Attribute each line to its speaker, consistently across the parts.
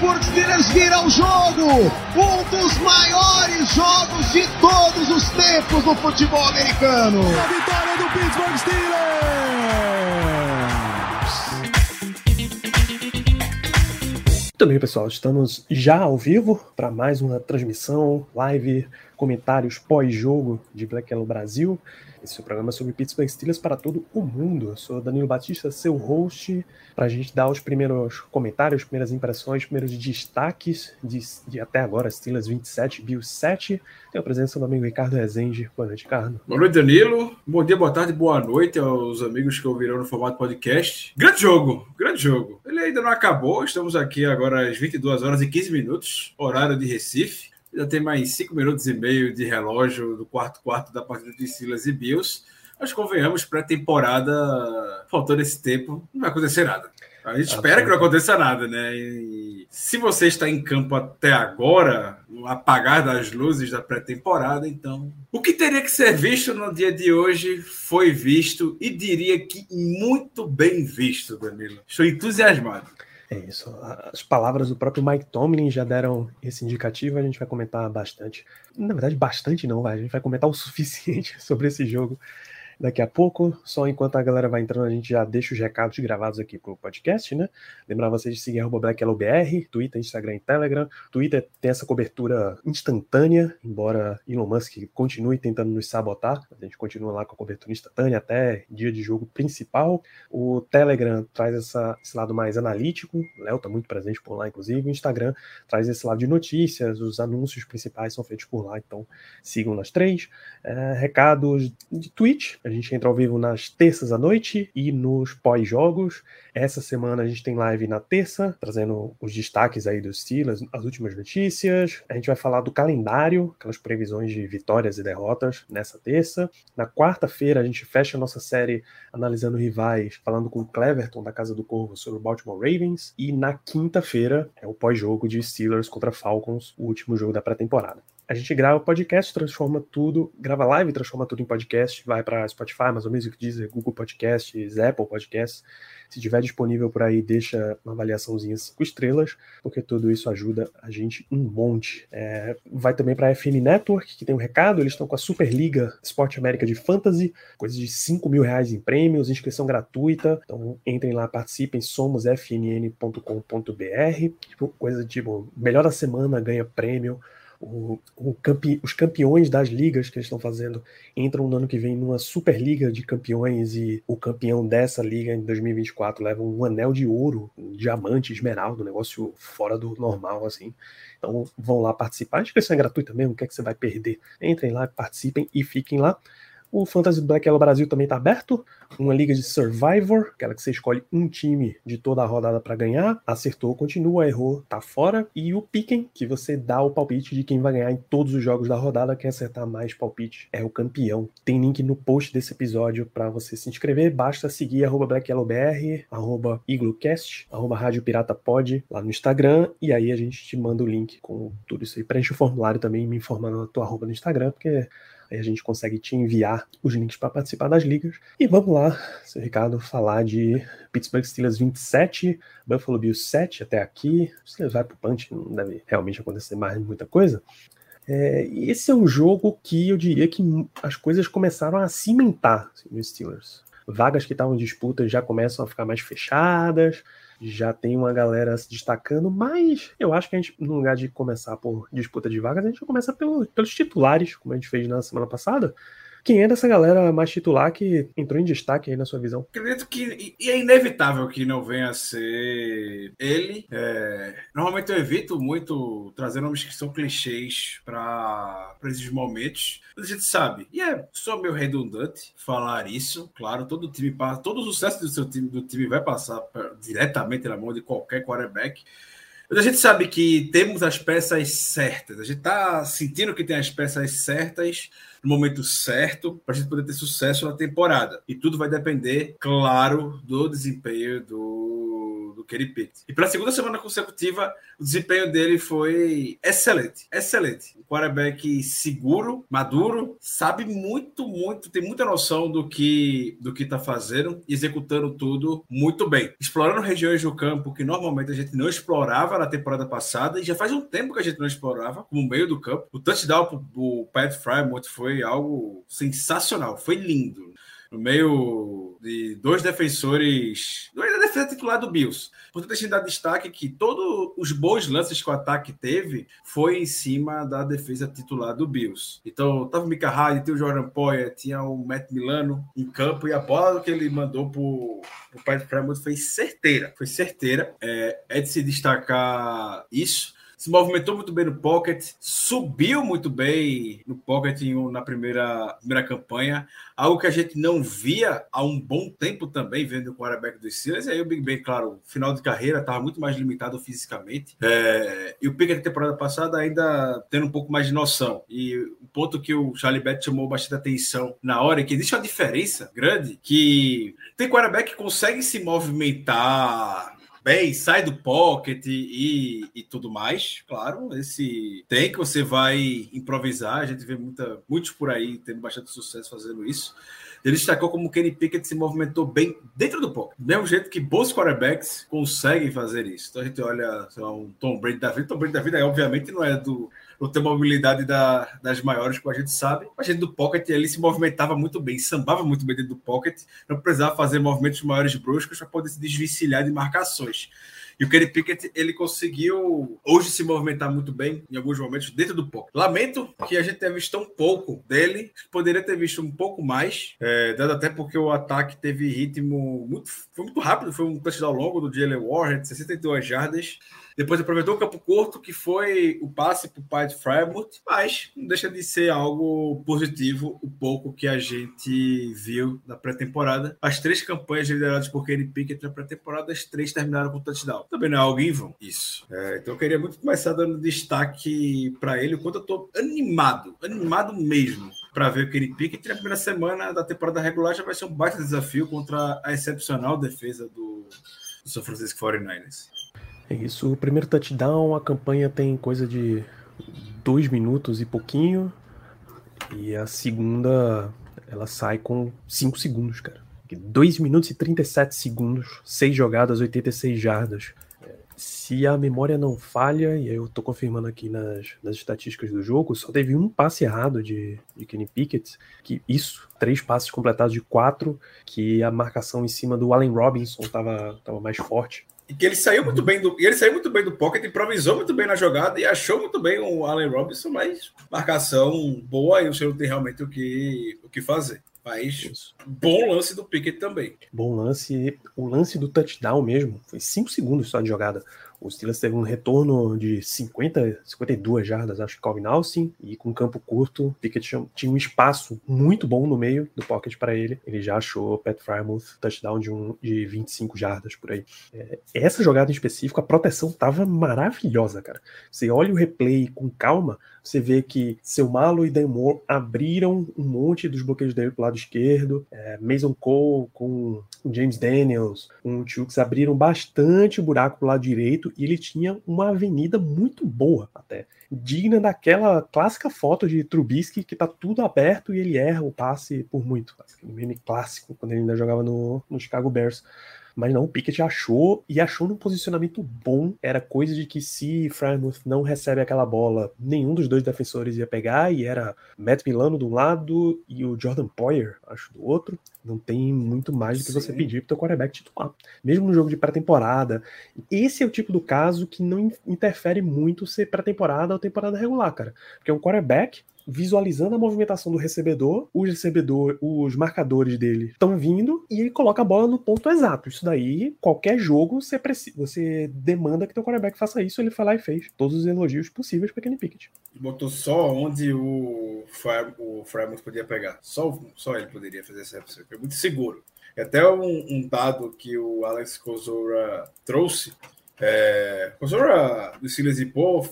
Speaker 1: Steelers vira o jogo! Um dos maiores jogos de todos os tempos no futebol americano!
Speaker 2: A vitória do Pittsburgh Steelers!
Speaker 3: Muito bem, pessoal, estamos já ao vivo para mais uma transmissão, live, comentários pós-jogo de Black Yellow Brasil. Esse é o programa sobre Pittsburgh Steelers para todo o mundo. Eu sou Danilo Batista, seu host, para a gente dar os primeiros comentários, primeiras impressões, primeiros destaques de, de até agora, Steelers 27, Bills 7. Tenho a presença do amigo Ricardo Rezende. Boa noite, Ricardo.
Speaker 4: Boa noite, Danilo. Bom dia, boa tarde, boa noite aos amigos que ouviram no formato podcast. Grande jogo, grande jogo. Ele ainda não acabou, estamos aqui agora às 22 horas e 15 minutos, horário de Recife. Já tem mais 5 minutos e meio de relógio do quarto quarto da partida de Silas e Bills. Mas convenhamos, pré-temporada, faltando esse tempo, não vai acontecer nada. A gente espera que não aconteça nada, né? E se você está em campo até agora, no apagar das luzes da pré-temporada, então o que teria que ser visto no dia de hoje foi visto e diria que muito bem visto, Danilo. Estou entusiasmado.
Speaker 3: É isso. As palavras do próprio Mike Tomlin já deram esse indicativo, a gente vai comentar bastante. Na verdade, bastante não, vai. A gente vai comentar o suficiente sobre esse jogo daqui a pouco. Só enquanto a galera vai entrando, a gente já deixa os recados gravados aqui pro podcast, né? Lembrar vocês de seguir BlackLBR, Twitter, Instagram e Telegram. Twitter tem essa cobertura instantânea, embora Elon Musk continue tentando nos sabotar. A gente continua lá com a cobertura instantânea até dia de jogo principal. O Telegram traz essa, esse lado mais analítico. Léo tá muito presente por lá, inclusive. O Instagram traz esse lado de notícias, os anúncios principais são feitos por lá, então sigam nas três. É, recados de Twitch, a gente entra ao vivo nas terças à noite e nos pós-jogos. Essa semana a gente tem live na terça, trazendo os destaques aí dos Steelers, as últimas notícias. A gente vai falar do calendário, aquelas previsões de vitórias e derrotas nessa terça. Na quarta-feira a gente fecha a nossa série analisando rivais, falando com o Cleverton da Casa do Corvo sobre o Baltimore Ravens. E na quinta-feira é o pós-jogo de Steelers contra Falcons, o último jogo da pré-temporada a gente grava podcast, transforma tudo, grava live, transforma tudo em podcast, vai para Spotify, Amazon Music, Deezer, Google Podcasts, Apple Podcasts. Se tiver disponível por aí, deixa uma avaliaçãozinha 5 estrelas, porque tudo isso ajuda a gente um monte. É, vai também para a FM Network, que tem um recado, eles estão com a Superliga Esporte América de Fantasy, coisa de 5 mil reais em prêmios, inscrição gratuita. Então entrem lá, participem, somosfnn.com.br. Tipo, coisa tipo, melhor da semana ganha prêmio o, o campe, os campeões das ligas que eles estão fazendo entram no ano que vem numa Superliga de Campeões e o campeão dessa liga em 2024 leva um anel de ouro, um diamante, esmeralda, um negócio fora do normal, assim. Então vão lá participar. A inscrição é gratuita mesmo, o que é que você vai perder? Entrem lá, participem e fiquem lá. O Fantasy Black Yellow Brasil também está aberto. Uma liga de Survivor, aquela que você escolhe um time de toda a rodada para ganhar. Acertou, continua, errou, tá fora. E o Piquen, que você dá o palpite de quem vai ganhar em todos os jogos da rodada. Quem acertar mais palpite é o campeão. Tem link no post desse episódio para você se inscrever. Basta seguir arroba BlackYellowBR, arroba IgluCast, arroba Rádio Pirata Pod lá no Instagram. E aí a gente te manda o link com tudo isso aí. Preenche o formulário também me informando na tua arroba no Instagram, porque Aí a gente consegue te enviar os links para participar das ligas. E vamos lá, seu Ricardo, falar de Pittsburgh Steelers 27, Buffalo Bills 7 até aqui. Você vai pro punch, não deve realmente acontecer mais muita coisa. É, esse é um jogo que eu diria que as coisas começaram a cimentar assim, nos Steelers. Vagas que estavam em disputa já começam a ficar mais fechadas, já tem uma galera se destacando, mas eu acho que a gente, no lugar de começar por disputa de vagas, a gente começa pelo, pelos titulares, como a gente fez na semana passada. Quem é dessa galera mais titular que entrou em destaque aí na sua visão?
Speaker 4: Acredito que e é inevitável que não venha a ser ele. É, normalmente eu evito muito trazer nomes que são clichês para esses momentos. Mas a gente sabe, e é só meio redundante falar isso. Claro, todo time passa, todo o sucesso do seu time, do time vai passar pra, diretamente na mão de qualquer quarterback. Mas a gente sabe que temos as peças certas. A gente está sentindo que tem as peças certas no momento certo para a gente poder ter sucesso na temporada. E tudo vai depender, claro, do desempenho do, do Kenny Pickett. E para a segunda semana consecutiva, o desempenho dele foi excelente. Excelente. Um quarterback seguro, maduro, sabe muito, muito, tem muita noção do que do que está fazendo, executando tudo muito bem. Explorando regiões do campo que normalmente a gente não explorava na temporada passada, e já faz um tempo que a gente não explorava, como meio do campo. O touchdown do Pat Frymouth foi algo sensacional, foi lindo no meio de dois defensores, é da defesa titular do Bills. Portanto, gente dá destaque que todos os bons lances que o ataque teve foi em cima da defesa titular do Bills. Então, tava o Mika Hyde, tinha o Jordan Poyer, tinha o Matt Milano em campo e a bola que ele mandou pro, pro Pat Fremont foi certeira. Foi certeira. É, é de se destacar isso se movimentou muito bem no pocket, subiu muito bem no pocket na primeira, primeira campanha, algo que a gente não via há um bom tempo também, vendo o quarterback dos Steelers. E aí o Big Ben, claro, final de carreira, estava muito mais limitado fisicamente. É, e o Pickett da temporada passada ainda tendo um pouco mais de noção. E o ponto que o Charlie Bett chamou bastante atenção na hora é que existe uma diferença grande que tem quarterback que consegue se movimentar bem, sai do pocket e, e tudo mais. Claro, esse tem que você vai improvisar. A gente vê muita, muitos por aí tendo bastante sucesso fazendo isso. Ele destacou como Kenny Pickett se movimentou bem dentro do pocket. Do mesmo jeito que bons quarterbacks conseguem fazer isso. Então a gente olha, lá, um Tom Brady da vida. Tom Brady da vida, obviamente, não é do não tem mobilidade da, das maiores, como a gente sabe. A gente do pocket ele se movimentava muito bem, sambava muito bem dentro do pocket, não precisava fazer movimentos maiores bruscos para poder se desvencilhar de marcações. E o Kenny Pickett, ele conseguiu hoje se movimentar muito bem em alguns momentos dentro do pocket. Lamento que a gente tenha visto tão pouco dele, poderia ter visto um pouco mais, é, dado até porque o ataque teve ritmo muito, foi muito rápido, foi um touchdown longo do Jalen Warren, 62 jardas. Depois aproveitou o campo curto, que foi o passe para o pai de Freiburg, mas não deixa de ser algo positivo o pouco que a gente viu na pré-temporada. As três campanhas lideradas por Kenny Pickett na pré-temporada, as três terminaram com touchdown. Também não é algo em vão, isso. É, então eu queria muito começar dando destaque para ele, enquanto eu estou animado, animado mesmo para ver o Kenny Pickett. Na primeira semana da temporada regular já vai ser um baita desafio contra a excepcional defesa do, do São Francisco 49ers.
Speaker 3: É isso. O primeiro touchdown, a campanha tem coisa de dois minutos e pouquinho. E a segunda, ela sai com cinco segundos, cara. 2 minutos e 37 segundos, 6 jogadas, 86 jardas. Se a memória não falha, e eu tô confirmando aqui nas, nas estatísticas do jogo, só teve um passe errado de, de Kenny Pickett, que isso, três passes completados de quatro, que a marcação em cima do Allen Robinson tava, tava mais forte.
Speaker 4: E que ele saiu muito bem do. Ele saiu muito bem do pocket, improvisou muito bem na jogada e achou muito bem o Allen Robinson, mas marcação boa e o senhor tem realmente o que, o que fazer. Mas Isso. bom lance do Pickett também.
Speaker 3: Bom lance. O lance do touchdown mesmo foi 5 segundos só de jogada. O Steelers teve um retorno de 50, 52 jardas, acho que Calvin Austin, e com campo curto, Pickett tinha um espaço muito bom no meio do pocket para ele. Ele já achou Pat Frymouth touchdown de, um, de 25 jardas por aí. É, essa jogada em específico, a proteção tava maravilhosa, cara. Você olha o replay com calma, você vê que seu Malo e Dan Moore abriram um monte dos bloqueios dele pro lado esquerdo. É, Mason Cole com o James Daniels, com o Chooks abriram bastante buraco pro lado direito e ele tinha uma avenida muito boa até. Digna daquela clássica foto de Trubisky que tá tudo aberto e ele erra o passe por muito. Aquele meme clássico quando ele ainda jogava no, no Chicago Bears. Mas não, o Pickett achou e achou num posicionamento bom. Era coisa de que se Frymouth não recebe aquela bola, nenhum dos dois defensores ia pegar. E era Matt Milano de um lado e o Jordan Poyer, acho, do outro. Não tem muito mais do que Sim. você pedir pro teu quarterback titular. Mesmo no jogo de pré-temporada. Esse é o tipo do caso que não interfere muito ser pré-temporada ou temporada regular, cara. Porque é um quarterback visualizando a movimentação do recebedor, os recebedor, os marcadores dele estão vindo e ele coloca a bola no ponto exato. Isso daí, qualquer jogo, você, precisa, você demanda que teu quarterback faça isso, ele foi lá e fez todos os elogios possíveis para Kenny Pickett.
Speaker 4: Botou só onde o, o Fremont podia pegar. Só, só ele poderia fazer essa recepção. Foi muito seguro. Até um, um, dado que o Alex Kozora trouxe É, o professor do Silas Paul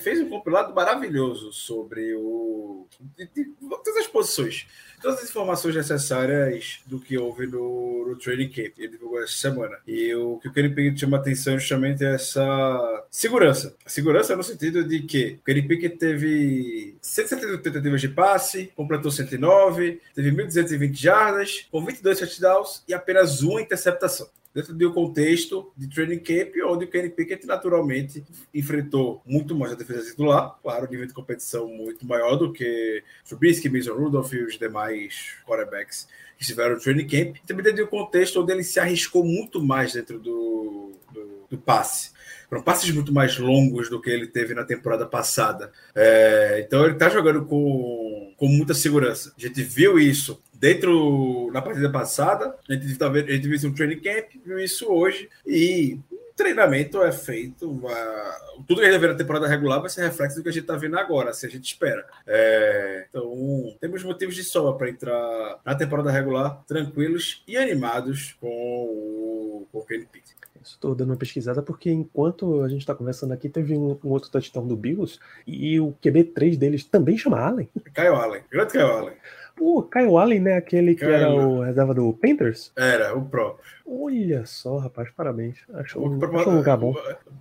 Speaker 4: fez um compilado maravilhoso sobre o de, de, todas as posições, todas as informações necessárias do que houve no, no Training Camp. Ele divulgou essa semana. E o que o Pickett chama atenção é justamente essa segurança. Segurança no sentido de que o Kenny teve 170 tentativas de passe, completou 109, teve 1.220 jardas, com 22 touchdowns e apenas uma interceptação dentro do contexto de training camp, onde o Kenny Pickett naturalmente enfrentou muito mais a defesa titular, claro, nível de competição muito maior do que Trubisky, Mason Rudolph e os demais quarterbacks que estiveram no training camp, também dentro do contexto onde ele se arriscou muito mais dentro do, do, do passe. Foram passes muito mais longos do que ele teve na temporada passada. É, então ele está jogando com, com muita segurança. A gente viu isso dentro na partida passada, a gente, tá vendo, a gente viu no training camp, viu isso hoje, e o treinamento é feito. Uh, tudo que a gente vê na temporada regular vai ser reflexo do que a gente está vendo agora, se a gente espera. É, então, temos motivos de sobra para entrar na temporada regular tranquilos e animados com o, com o Kenny Pickett.
Speaker 3: Estou dando uma pesquisada porque enquanto a gente está conversando aqui, teve um, um, outro touchdown do Bills e o QB3 deles também chama Allen.
Speaker 4: Caio Allen, grande Caio Allen.
Speaker 3: O Kyle Allen, né? Aquele que era o reserva do Panthers?
Speaker 4: Era, o próprio.
Speaker 3: Olha só, rapaz, parabéns. Acho, um, acho um lugar bom.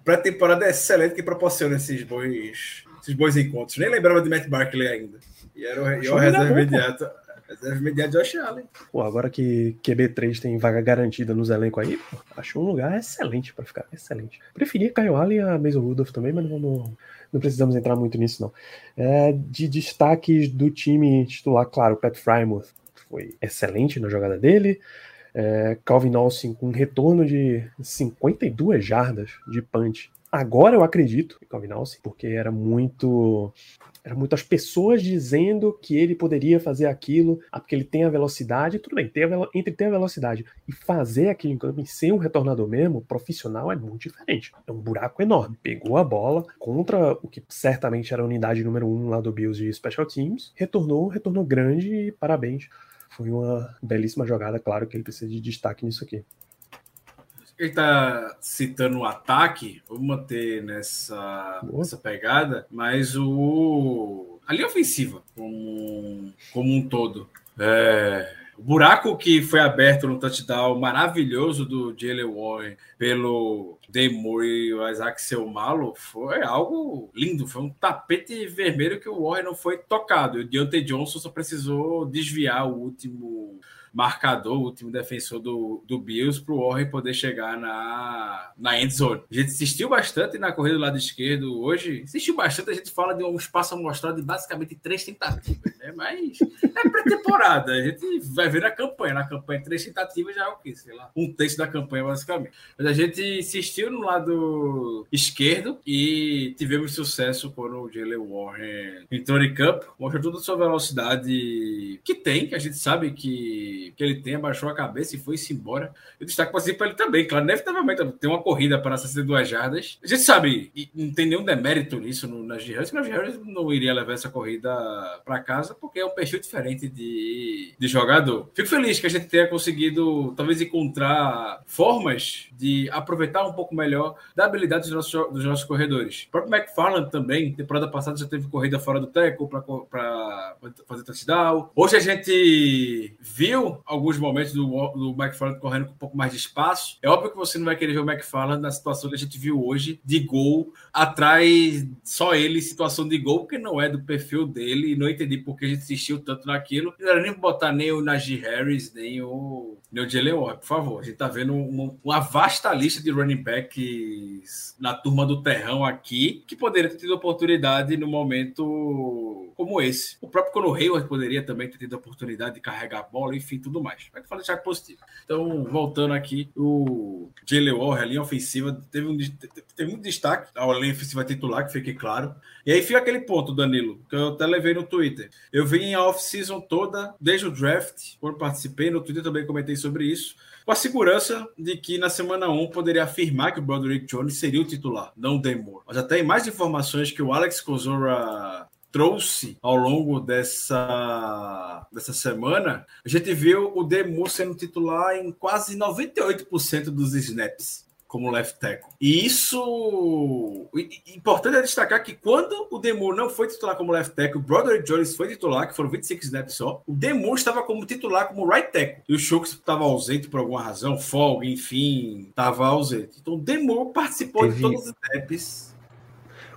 Speaker 4: Pré-temporada é excelente que proporciona esses bons, esses bons encontros. Nem lembrava de Matt Barkley ainda. E era o, e o reserva imediato. Reserva imediato de Josh Allen.
Speaker 3: Pô, agora que QB3 tem vaga garantida nos elencos aí, pô, acho um lugar excelente para ficar. Excelente. Preferia Kyle Allen a Mason Rudolph também, mas não vamos não precisamos entrar muito nisso, não. É, de destaques do time titular, claro, Pat Frymouth foi excelente na jogada dele. É, Calvin Olsen com um retorno de 52 jardas de punch. Agora eu acredito em Calvin Olsen, porque era muito eram muitas pessoas dizendo que ele poderia fazer aquilo, ah, porque ele tem a velocidade, tudo bem, ter entre ter a velocidade e fazer aquilo em campo e ser um retornador mesmo, profissional, é muito diferente. É um buraco enorme. Pegou a bola contra o que certamente era a unidade número um lá do Bills de Special Teams, retornou, retornou grande e parabéns. Foi uma belíssima jogada, claro que ele precisa de destaque nisso aqui
Speaker 4: ele está citando o ataque, vou manter nessa, nessa pegada, mas o a linha ofensiva como, como um todo. É, o buraco que foi aberto no touchdown maravilhoso do Jalen Warren pelo Demore e o Isaac Selmalo foi algo lindo. Foi um tapete vermelho que o Warren não foi tocado. E o Deontay Johnson só precisou desviar o último marcador, o último defensor do, do Bills, para o Warren poder chegar na, na end zone. A gente assistiu bastante na corrida do lado esquerdo hoje. Assistiu bastante, a gente fala de um espaço amostrado de basicamente três tentativas, né? Mas é pré-temporada. A gente vai ver na campanha. Na campanha, três tentativas já é o quê? Sei lá, um terço da campanha, basicamente. Mas a gente assistiu no lado esquerdo e tivemos sucesso quando o Jalen Warren entrou em campo, mostrou toda a sua velocidade que tem, que a gente sabe que que, ele tem, abaixou a cabeça e foi-se embora. Eu destaco para ele também, claro, inevitavelmente tem uma corrida para 62 jardas. A gente sabe, e não tem nenhum demérito nisso no, nas Harris, que nas Harris não iria levar essa corrida para casa, porque é um perfil diferente de, de jogador. Fico feliz que a gente tenha conseguido, talvez, encontrar formas de aproveitar um pouco melhor da habilidade dos nossos, dos nossos corredores. O próprio McFarland também, temporada passada já teve corrida fora do teco para fazer touchdown. Hoje a gente viu alguns momentos do, do McFarland correndo com um pouco mais de espaço. É óbvio que você não vai querer ver o McFarland na situação que a gente viu hoje, de gol, atrás só ele, situação de gol, porque não é do perfil dele, e não entendi por que a gente insistiu tanto naquilo. Não era nem botar nem o Najee Harris, nem o, nem o Jalen por favor. A gente tá vendo uma, uma vasta lista de running backs na turma do terrão aqui, que poderia ter tido oportunidade no momento como esse. O próprio Conor Hayward poderia também ter tido oportunidade de carregar a bola, enfim, tudo mais. Vai falar deixar positivo. Então, voltando aqui, o Jalen Warren, a linha ofensiva, teve, um, teve muito destaque, a linha ofensiva titular, que fique claro. E aí fica aquele ponto, Danilo, que eu até levei no Twitter. Eu vim a off-season toda, desde o draft, quando participei, no Twitter também comentei sobre isso, com a segurança de que na semana 1 poderia afirmar que o Broderick Jones seria o titular, não o Demore. Mas até mais informações que o Alex Kozora trouxe ao longo dessa, dessa semana, a gente viu o Demu sendo titular em quase 98% dos snaps como left tackle. E isso. Importante é destacar que quando o Demur não foi titular como left tackle, o Broderick Jones foi titular, que foram 25 snaps só. O Demur estava como titular como right tackle. E o Schultz estava ausente por alguma razão, folga, enfim, estava ausente. Então o Demur participou Teve... de todos os snaps.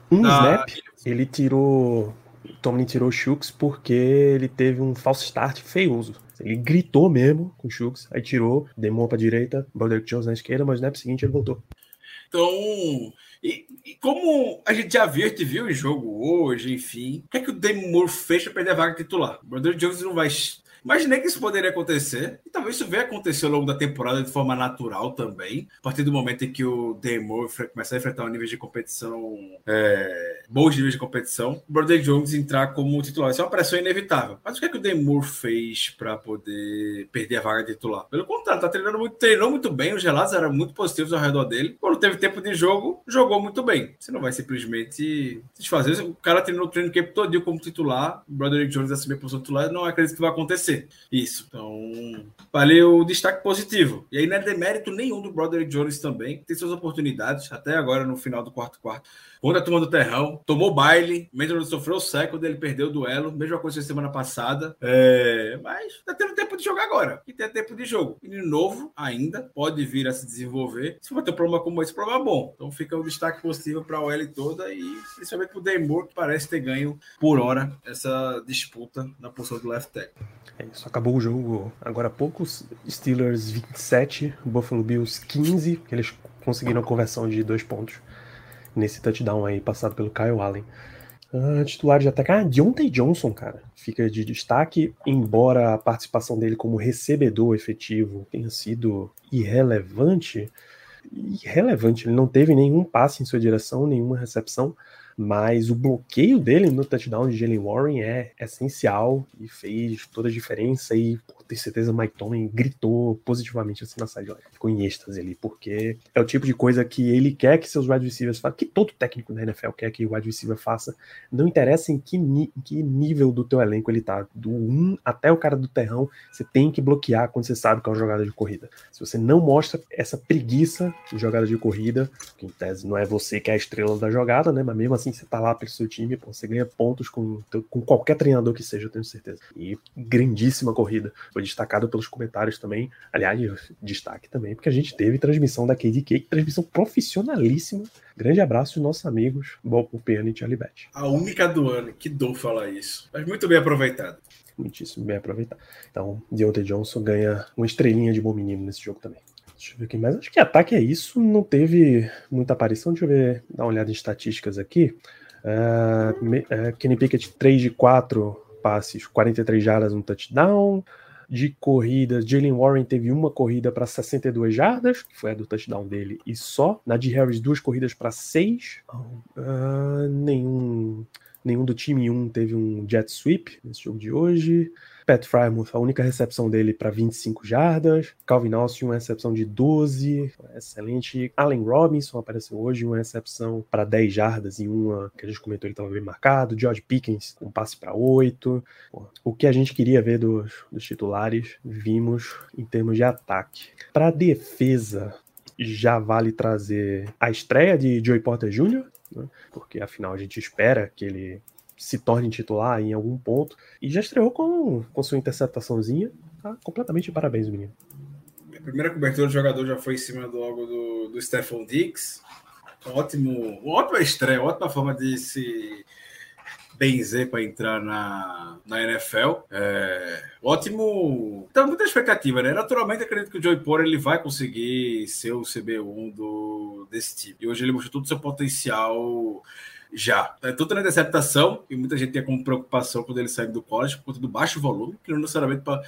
Speaker 3: Um da... snap, ele tirou. Tomlin tirou o Schultz porque ele teve um false start feioso. Ele gritou mesmo com o Schultz, aí tirou, demou para direita, Broderick Jones na esquerda, mas snap seguinte ele voltou.
Speaker 4: Então, e, e, como a gente já viu, a gente viu o jogo hoje, enfim, o que é que o Demor fez para perder a vaga titular? O Broderick Jones não vai Imaginei que isso poderia acontecer, e talvez isso venha acontecer ao longo da temporada de forma natural também, a partir do momento em que o Demo começar a enfrentar um nível de competição, é, bons níveis de competição, o Brother Jones entrar como titular. Isso é uma pressão inevitável. Mas o que é que o Demo fez para poder perder a vaga titular? Pelo contrário, tá treinando muito, treinou muito bem, os relatos eram muito positivos ao redor dele. Quando teve tempo de jogo, jogou muito bem. Você não vai simplesmente desfazer. O cara treinou o treino camp todo como titular, o Jones assumir a posição titular, não acredito que vai acontecer acontecer. Isso. Então, valeu o destaque positivo. E aí não é demérito nenhum do Broderick Jones também, tem suas oportunidades, até agora no final do quarto quarto. Contra a turma do Terrão, tomou baile, Mentor sofreu o seco, ele perdeu o duelo, mesma coisa semana passada. É... Mas tá tendo tempo de jogar agora. E tem tempo de jogo. Menino novo ainda, pode vir a se desenvolver. Se for ter um problema como esse, problema bom. Então fica um destaque positivo para a OL toda e principalmente para o Demor, que parece ter ganho por hora essa disputa na posição do left tackle.
Speaker 3: É isso, acabou o jogo agora há poucos. Steelers 27, Buffalo Bills 15, que eles conseguiram a conversão de dois pontos nesse touchdown aí passado pelo Kyle Allen. Uh, titular de ataque, ah, Deontay Johnson, cara, fica de destaque, embora a participação dele como recebedor efetivo tenha sido irrelevante. Irrelevante, ele não teve nenhum passe em sua direção, nenhuma recepção, mas o bloqueio dele no touchdown de Jalen Warren é essencial e fez toda a diferença e tenho certeza Mike Tomlin gritou positivamente assim na sideline. Ficou em êxtase ali, porque é o tipo de coisa que ele quer que seus wide receivers façam, que todo técnico da NFL quer que o wide receiver faça. Não interessa em que, em que nível do teu elenco ele tá, do 1 até o cara do terrão, você tem que bloquear quando você sabe que é uma jogada de corrida. Se você não mostra essa preguiça de jogada de corrida, que em tese não é você que é a estrela da jogada, né? Mas mesmo assim você tá lá pelo seu time, pô, você ganha pontos com, com qualquer treinador que seja, eu tenho certeza. E grandíssima corrida foi destacado pelos comentários também. Aliás, destaque também, porque a gente teve transmissão da KDK, transmissão profissionalíssima. Grande abraço, nossos amigos, Bob Piano e Charlie Bet.
Speaker 4: A única do ano, que dor falar isso. Mas muito bem aproveitado.
Speaker 3: Muitíssimo bem aproveitado. Então, Deontay Johnson ganha uma estrelinha de bom menino nesse jogo também. Deixa eu ver aqui mais. Acho que ataque é isso. Não teve muita aparição. Deixa eu ver, dar uma olhada em estatísticas aqui. Uh, uh, Kenny Pickett 3 de 4 passes, 43 jardas, um touchdown. De corridas, Jalen Warren teve uma corrida para 62 jardas, que foi a do touchdown dele, e só. Na de Harris, duas corridas para 6. Uh, nenhum, nenhum do time 1 teve um jet sweep nesse jogo de hoje. Pat Frymouth, a única recepção dele para 25 jardas. Calvin Austin, uma recepção de 12. Excelente. Allen Robinson apareceu hoje, uma recepção para 10 jardas e uma que a gente comentou ele estava bem marcado. George Pickens, um passe para 8. O que a gente queria ver dos, dos titulares, vimos em termos de ataque. Para defesa, já vale trazer a estreia de Joey Porter Jr., né? porque afinal a gente espera que ele se torne titular em algum ponto. E já estreou com, com sua interceptaçãozinha. Tá completamente de parabéns, menino.
Speaker 4: A primeira cobertura do jogador já foi em cima do, logo do, do Stephon Diggs. Ótimo, ótima estreia, ótima forma de se benzer para entrar na, na NFL. É, ótimo. Então, muita expectativa, né? Naturalmente, acredito que o Joey Porter ele vai conseguir ser o CB1 do, desse time. E hoje ele mostrou todo o seu potencial já. É tudo na interceptação, e muita gente tem como preocupação quando ele sai do college por conta do baixo volume, que não necessariamente pra...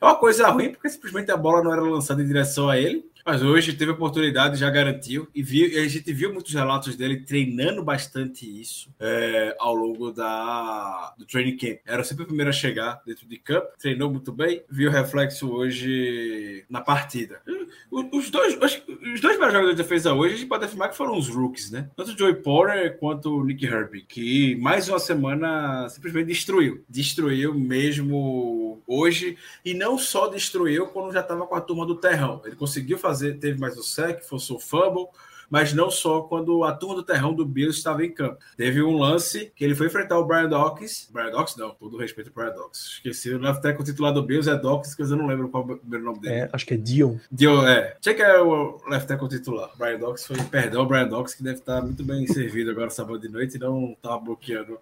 Speaker 4: é uma coisa ruim, porque simplesmente a bola não era lançada em direção a ele. Mas hoje teve oportunidade, já garantiu. E, viu, a gente viu muitos relatos dele treinando bastante isso é, ao longo da, do training camp. Era sempre o primeiro a chegar dentro de campo, treinou muito bem, viu reflexo hoje na partida. Os dois, os dois melhores jogadores de defesa hoje, a gente pode afirmar que foram os rookies, né? Tanto o Joey Porter quanto o Nick Herbie, que mais uma semana simplesmente destruiu. Destruiu mesmo hoje e não só destruiu quando já estava com a turma do terrão. Ele conseguiu fazer, teve mais o sec, forçou o fumble, mas não só quando a turma do terrão do Bills estava em campo. Teve um lance que ele foi enfrentar o Brian Dawkins. Brian Dawkins, não, todo respeito ao Brian Dawkins. Esqueci, o left tackle titular do Bills é Dawkins, que eu não lembro qual é o primeiro nome dele.
Speaker 3: É, acho que é Dion.
Speaker 4: Dion, é. Check é o left tackle titular. Brian Dawkins foi, perdão, o Brian Dawkins, que deve estar muito bem servido agora sábado de noite e não estava bloqueando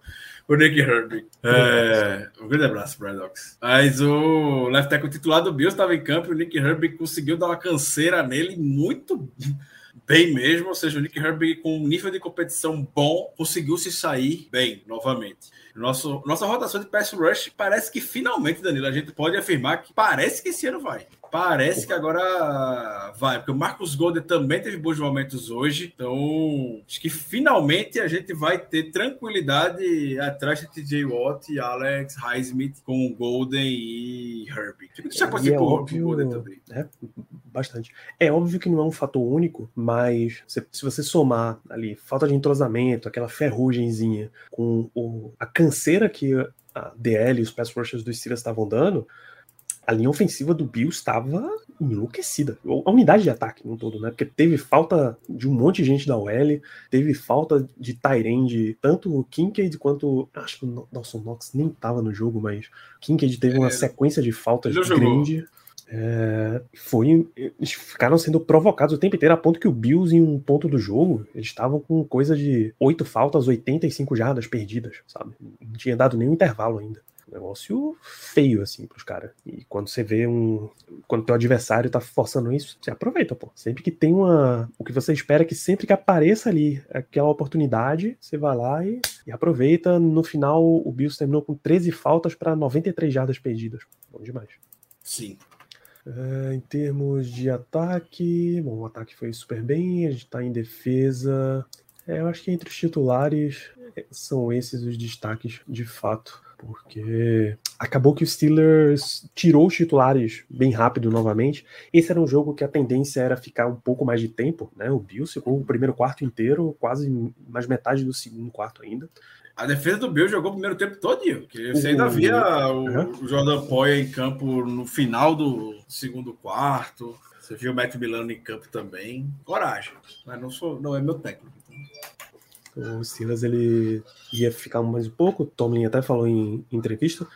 Speaker 4: o Nick Herbie. É, um grande abraço, Brian Dawkins. Mas o left tackle titular do Bills estava em campo e o Nick Herbie conseguiu dar uma canseira nele muito bem mesmo, ou seja, o Nick Herbig com um nível de competição bom conseguiu se sair bem novamente. Nosso, nossa rotação de pass rush parece que finalmente, Danilo, a gente pode afirmar que parece que esse ano vai. Parece que agora vai, porque o Marcos Golden também teve bons momentos hoje, então acho que finalmente a gente vai ter tranquilidade atrás de TJ Watt, Alex, Highsmith com Golden e Herbie.
Speaker 3: Isso pode ser é óbvio, Golden também. É, bastante. É óbvio que não é um fator único, mas se, se você somar ali falta de entrosamento, aquela ferrugemzinha com o, a canseira que a DL e os pass rushers dos Steelers estavam dando, a linha ofensiva do Bill estava enlouquecida. A unidade de ataque no todo, né? Porque teve falta de um monte de gente da OL, teve falta de Tyrande, tanto o Kincaid quanto. Acho que o Dawson Knox nem estava no jogo, mas o Kincaid teve uma é, sequência de faltas grande. É, foi, eles ficaram sendo provocados o tempo inteiro, a ponto que o Bills, em um ponto do jogo, eles estavam com coisa de oito faltas, 85 jardas perdidas, sabe? Não tinha dado nenhum intervalo ainda. Negócio feio, assim, pros caras. E quando você vê um. Quando teu adversário tá forçando isso, você aproveita, pô. Sempre que tem uma. O que você espera é que sempre que apareça ali aquela oportunidade, você vai lá e, e aproveita. No final, o Bills terminou com 13 faltas para 93 jardas perdidas. Bom demais.
Speaker 4: Sim.
Speaker 3: Uh, em termos de ataque, bom, o ataque foi super bem, a gente está em defesa. É, eu acho que entre os titulares é, são esses os destaques de fato, porque acabou que o Steelers tirou os titulares bem rápido novamente. Esse era um jogo que a tendência era ficar um pouco mais de tempo, né? O Bills ficou o primeiro quarto inteiro, quase mais metade do segundo quarto ainda.
Speaker 4: A defesa do Bill jogou o primeiro tempo todinho. Que você ainda via o, o Jordan Poyer em campo no final do segundo quarto. Você viu o Matt Milano em campo também. Coragem. Mas não, sou, não é meu técnico.
Speaker 3: O Silas ele ia ficar mais um pouco. O Tomlin até falou em, entrevista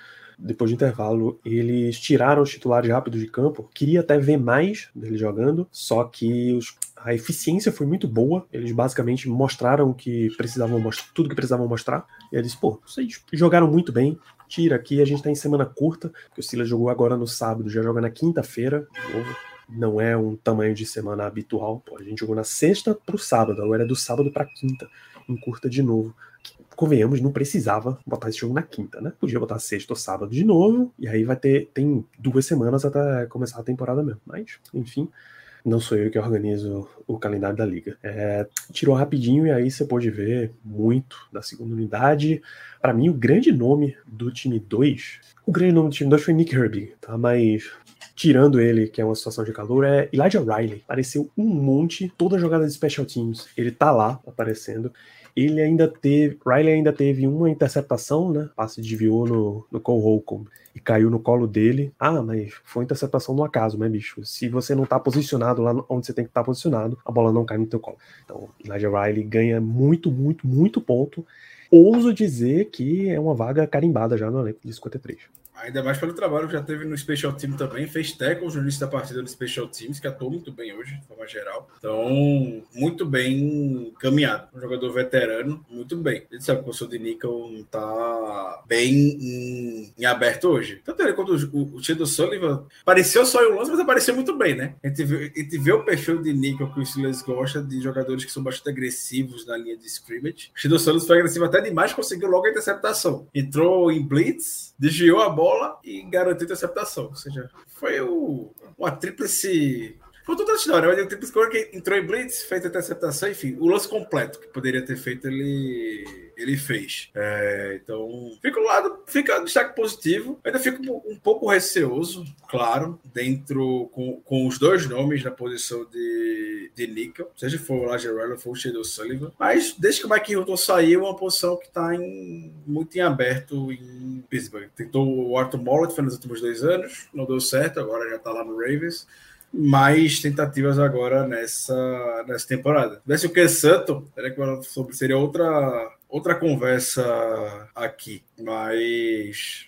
Speaker 3: depois do intervalo, eles tiraram os titulares rápidos de campo. Queria até ver mais dele jogando, só que os, a eficiência foi muito boa. Eles basicamente mostraram que precisavam mostrar tudo que precisavam mostrar. E eles, pô, vocês jogaram muito bem. Tira aqui, a gente tá em semana curta, o Silas jogou agora no sábado, já joga na quinta-feira, de novo não é um tamanho de semana habitual. Pô, a gente jogou na sexta pro sábado, agora é do sábado para quinta, em curta de novo convenhamos, não precisava botar esse jogo na quinta, né? Podia botar sexta ou sábado de novo, e aí vai ter, tem duas semanas até começar a temporada mesmo. Mas, enfim, não sou eu que organizo o calendário da liga. É, tirou rapidinho e aí você pode ver muito da segunda unidade. Para mim, o grande nome do time 2, o grande nome do time 2 foi Nick Herbig, tá? Mas tirando ele, que é uma situação de calor, é Elijah Riley. Apareceu um monte, toda jogada de special teams, ele tá lá aparecendo. Ele ainda teve. Riley ainda teve uma interceptação, né? Passe desviou no, no Cole Holcomb e caiu no colo dele. Ah, mas foi interceptação no acaso, né, bicho? Se você não tá posicionado lá onde você tem que estar tá posicionado, a bola não cai no teu colo. Então, Elijah Riley ganha muito, muito, muito ponto. Ouso dizer que é uma vaga carimbada já no elenco de 53.
Speaker 4: Ainda mais pelo trabalho que já teve no Special Team também. Fez tackles no início da partida do Special Teams, que atuou muito bem hoje, de forma geral. Então, muito bem caminhado. Um jogador veterano, muito bem. Ele sabe que o de Nickel tá bem em, em, aberto hoje. Tanto ele quanto o, o, do Sullivan pareceu só em um lance, mas apareceu muito bem, né? A gente, vê, a gente vê o perfil de Nickel que o Steelers gosta de jogadores que são bastante agressivos na linha de scrimmage. O do Sullivan foi agressivo até demais, conseguiu logo a interceptação. Entrou em blitz, desviou a bola e garantiu a interceptação. Ou seja, foi o, uma tríplice Foi toda a história. Mas o tipo de que entrou em Blitz, fez a interceptação, enfim, o lance completo que poderia ter feito, ele, ele fez. É, então, fica um lado, fica um destaque positivo. Ainda fico um pouco receoso, claro, dentro com, com os dois nomes na posição de, de níquel, seja for o Lagerella ou o Shadow Sullivan. Mas desde que o Mike Hilton saiu, é uma posição que está muito em aberto em Pittsburgh. Tentou o Arthur Mollett foi nos últimos dois anos, não deu certo, agora já está lá no Ravens mais tentativas agora nessa, nessa temporada. Se o que Santo, seria outra, outra conversa aqui, mas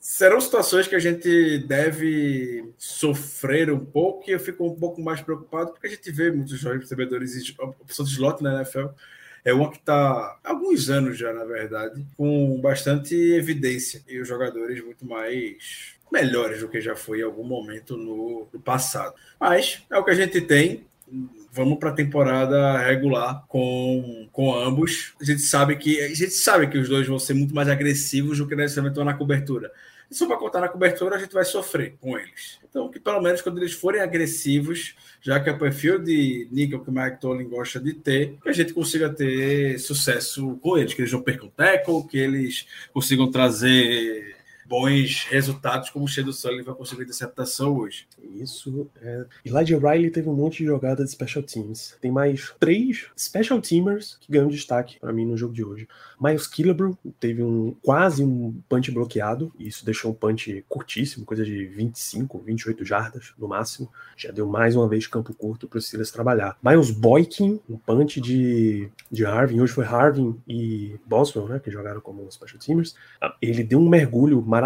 Speaker 4: serão situações que a gente deve sofrer um pouco e eu fico um pouco mais preocupado porque a gente vê muitos jovens recebedores, a opção de slot na NFL é uma que está há alguns anos já, na verdade, com bastante evidência e os jogadores muito mais melhores do que já foi em algum momento no, no passado. Mas é o que a gente tem. Vamos para a temporada regular com, com ambos. A gente sabe que a gente sabe que os dois vão ser muito mais agressivos do que necessariamente na cobertura. E se for contar na cobertura, a gente vai sofrer com eles. Então, que pelo menos quando eles forem agressivos, já que é o perfil de níquel que o Mike Tollin gosta de ter, que a gente consiga ter sucesso com eles, que eles não percam tackle, que eles consigam trazer bons resultados como o Shadow Sullivan vai conseguir interceptação hoje.
Speaker 3: Isso. É... Elijah Riley teve um monte de jogada de special teams. Tem mais três special teamers que ganham destaque para mim no jogo de hoje. Miles Killebrew teve um quase um punch bloqueado, e isso deixou um punch curtíssimo, coisa de 25, 28 jardas no máximo. Já deu mais uma vez campo curto para os Steelers trabalhar. Miles Boykin, um punch de, de Harvin, hoje foi Harvin e Boswell, né, que jogaram como special teamers. Ele deu um mergulho maravilhoso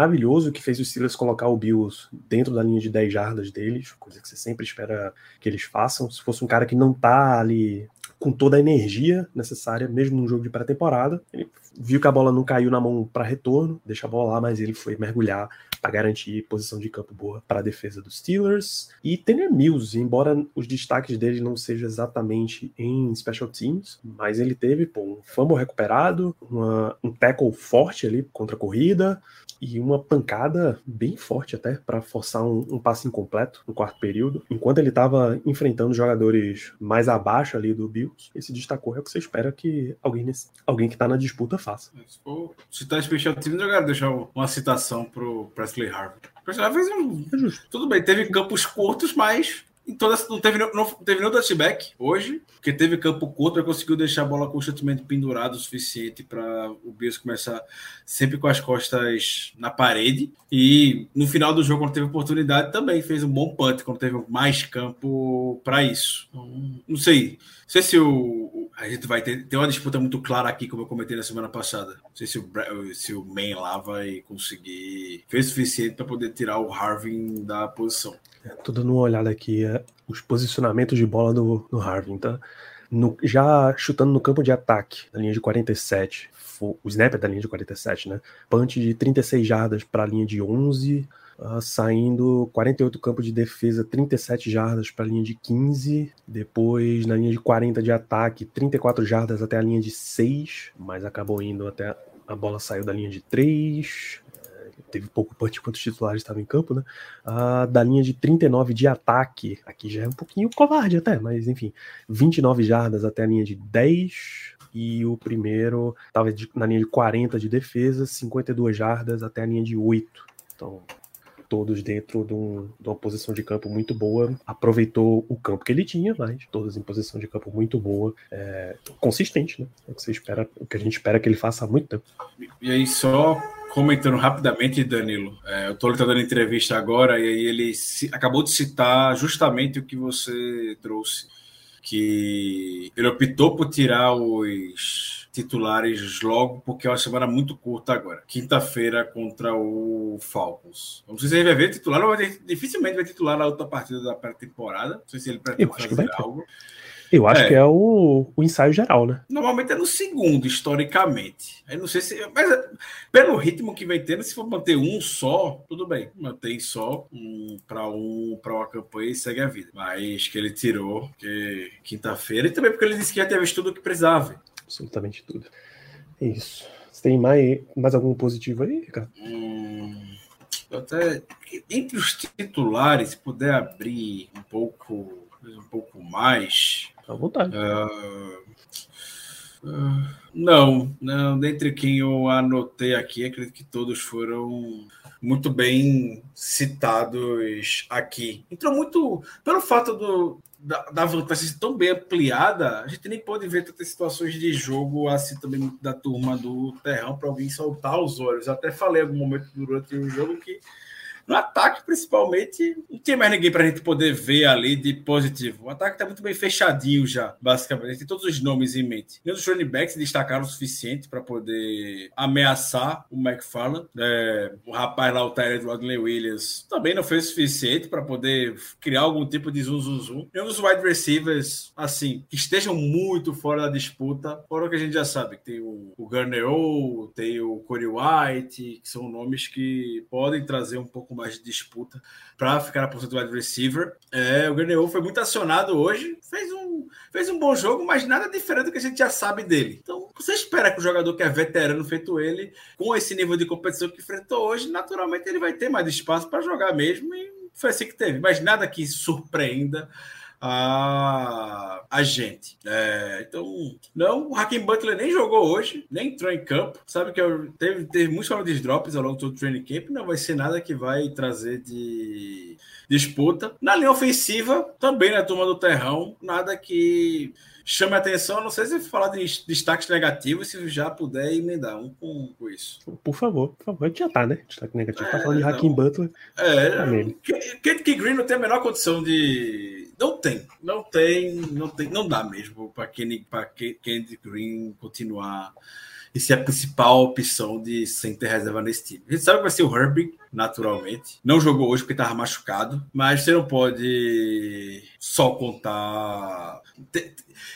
Speaker 3: que fez os Steelers colocar o Bills dentro da linha de 10 jardas deles, coisa que você sempre espera que eles façam. Se fosse um cara que não tá ali com toda a energia necessária, mesmo num jogo de pré-temporada. Ele viu que a bola não caiu na mão para retorno, deixa a bola lá, mas ele foi mergulhar para garantir posição de campo boa para a defesa dos Steelers. E Tanner Mills, embora os destaques dele não sejam exatamente em special teams, mas ele teve pô, um fumble recuperado, uma, um tackle forte ali contra a corrida, e uma pancada bem forte até para forçar um, um, passe incompleto no quarto período. Enquanto ele estava enfrentando jogadores mais abaixo ali do Bills, ele se destacou. É o que você espera que alguém, nesse, alguém que está na disputa faça.
Speaker 4: Se citar special teams, eu quero deixar uma citação pro Presley Harvey. Presley Harvey fez um... É Tudo bem, teve campos curtos, mas em toda, não teve, não, teve nenhum touchback hoje, porque teve campo curto, e conseguiu deixar a bola constantemente pendurada o suficiente para o Bills começar sempre com as costas na parede. E no final do jogo, quando teve oportunidade, também fez um bom punt, quando teve mais campo para isso. Então, não sei. Não sei se o, a gente vai ter, ter uma disputa muito clara aqui, como eu comentei na semana passada. Não sei se o, se o Man lá vai conseguir. Fez o suficiente para poder tirar o Harvin da posição.
Speaker 3: É, tô dando uma olhada aqui, é, os posicionamentos de bola do, do Harvin, tá? No, já chutando no campo de ataque, na linha de 47, o snap é da linha de 47, né? Punch de 36 jardas para a linha de 11, uh, saindo 48 campo de defesa, 37 jardas para a linha de 15, depois na linha de 40 de ataque, 34 jardas até a linha de 6, mas acabou indo até a bola saiu da linha de 3, teve pouco punch quanto os titulares estavam em campo, né? Uh, da linha de 39 de ataque, aqui já é um pouquinho covarde até, mas enfim, 29 jardas até a linha de 10, e o primeiro estava na linha de 40 de defesa, 52 jardas até a linha de 8. Então, todos dentro de, um, de, uma posição de campo muito boa. Aproveitou o campo que ele tinha, mas todos em posição de campo muito boa, é, consistente, né? É o que você espera, o que a gente espera que ele faça há muito tempo.
Speaker 4: E aí, só comentando rapidamente, Danilo, é, o Tolo está dando entrevista agora e aí ele se, acabou de citar justamente o que você trouxe, que ele optou por tirar os titulares logo porque é uma semana muito curta agora. Quinta-feira contra o Falcons. Não sei se ele vai ver titular, ou dificilmente vai titular na outra partida da pré-temporada. Não sei se ele pretende fazer algo.
Speaker 3: Eu acho é. que é o, o ensaio geral, né?
Speaker 4: Normalmente é no segundo, historicamente. Eu não sei se. Mas pelo ritmo que vem tendo, se for manter um só, tudo bem. Mantém só um para um para uma campanha e segue a vida. Mas que ele tirou, que quinta-feira, e também porque ele disse que já tinha visto tudo o que precisava.
Speaker 3: Absolutamente tudo. Isso. Você tem mais, mais algum positivo aí, Ricardo? Hum...
Speaker 4: Até entre os titulares, se puder abrir um pouco, um pouco mais.
Speaker 3: À vontade.
Speaker 4: Uh, uh, não, não. Dentre quem eu anotei aqui, acredito que todos foram muito bem citados aqui. Entrou muito pelo fato do, da, da vantagem tão bem ampliada, a gente nem pode ver tantas situações de jogo assim também da turma do terrão para alguém soltar os olhos. até falei em algum momento durante o jogo que no ataque, principalmente, não tinha mais ninguém para a gente poder ver ali de positivo. O ataque está muito bem fechadinho já, basicamente. Tem todos os nomes em mente. Nem os running backs destacaram o suficiente para poder ameaçar o McFarland. É, o rapaz lá, o Tyler Rodney Williams, também não fez o suficiente para poder criar algum tipo de zoom, zoom, zoom. E dos wide receivers, assim, que estejam muito fora da disputa, fora o que a gente já sabe, que tem o, o O, tem o Corey White, que são nomes que podem trazer um pouco mais de disputa para ficar na posição do wide receiver. É, o Grenell foi muito acionado hoje, fez um, fez um bom jogo, mas nada diferente do que a gente já sabe dele. Então, você espera que o jogador que é veterano feito ele, com esse nível de competição que enfrentou hoje, naturalmente ele vai ter mais espaço para jogar mesmo e foi assim que teve. Mas nada que surpreenda a, a gente. É, então, não, o Hakim Butler nem jogou hoje, nem entrou em campo. Sabe que eu, teve, teve muitos problemas de drops ao longo do training camp. Não vai ser nada que vai trazer de disputa. Na linha ofensiva, também na turma do Terrão, nada que chame a atenção. Não sei se falar de destaques negativos, se já puder emendar um com, com isso.
Speaker 3: Por favor, por favor. Já tá, né? Destaque negativo. É, tá falando de Hakim Butler.
Speaker 4: É, tá Kate Green não tem a menor condição de. Não tem, não tem, não tem, não dá mesmo para Kenny, para Kenny Green continuar e ser a principal opção de center reserva nesse time. A gente sabe que vai ser o Herbie, naturalmente. Não jogou hoje porque estava machucado, mas você não pode só contar.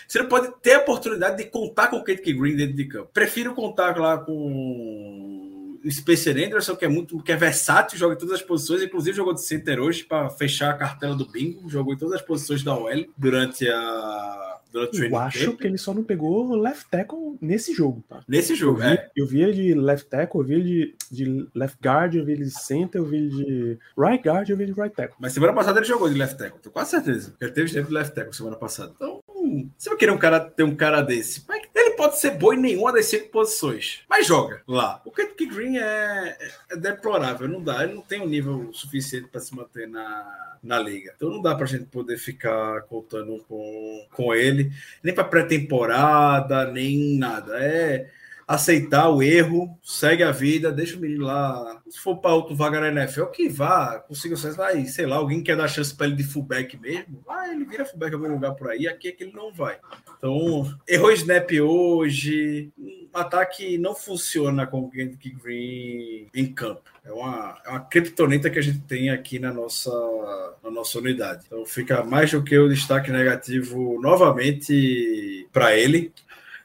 Speaker 4: Você não pode ter a oportunidade de contar com o Kate Green dentro de campo. Prefiro contar lá com Spencer Anderson, que é muito que é versátil, joga em todas as posições, inclusive jogou de center hoje para fechar a cartela do bingo, jogou em todas as posições da OL durante a
Speaker 3: eu acho que ele só não pegou left tackle nesse jogo, tá?
Speaker 4: Nesse jogo,
Speaker 3: eu vi,
Speaker 4: é.
Speaker 3: Eu vi ele de left tackle, eu vi ele de, de left guard, eu vi ele de center, eu vi ele de right guard, eu vi ele de right tackle.
Speaker 4: Mas semana passada ele jogou de left tackle, tô quase certeza. Ele teve tempo de left tackle semana passada. Então, você vai querer um cara, ter um cara desse. Ele pode ser bom em nenhuma das cinco posições, mas joga lá. O Kentucky Green é, é deplorável, não dá. Ele não tem um nível suficiente para se manter na, na liga. Então não dá para a gente poder ficar contando com, com ele, nem para pré-temporada, nem nada. É aceitar o erro, segue a vida, deixa o menino lá. Se for para outro vaga na NFL, que vá, consiga ser, vai, sei lá, alguém quer dar chance para ele de fullback mesmo, vai, ele vira fullback em algum lugar por aí, aqui é que ele não vai. Então, errou snap hoje, um ataque não funciona com o Kendrick Green em campo. É uma, é uma criptonita que a gente tem aqui na nossa, na nossa unidade. Então fica mais do que o destaque negativo novamente para ele.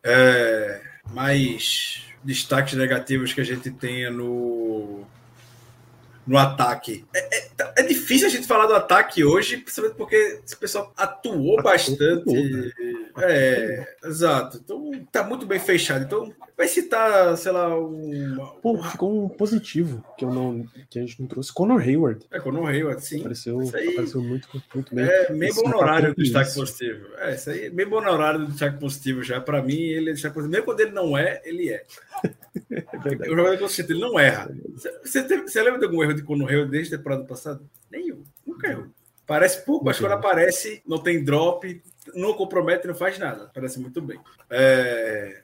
Speaker 4: É, mais destaques negativos que a gente tenha no, no ataque. É, é, é, difícil a gente falar do ataque hoje, principalmente porque esse pessoal atuou bastante. Né? É, exato. Então tá muito bem fechado. Então vai citar, sei lá, um.
Speaker 3: Pô, ficou um positivo que, eu não, que a gente não trouxe. Conor Hayward.
Speaker 4: É, Conor Hayward, sim.
Speaker 3: Apareceu, aí, apareceu muito, muito bem.
Speaker 4: É, membro honorário do destaque positivo. É, isso aí, membro honorário do destaque positivo já. Para mim, ele é destaque positivo. Mesmo quando ele não é, ele é. é. O jogador consciente, ele não erra. Você, teve, você lembra de algum erro de Conor Hayward desde a temporada passada? Nenhum. Nunca errou. Parece pouco, mas quando aparece, não tem drop, não compromete, não faz nada. Parece muito bem. É,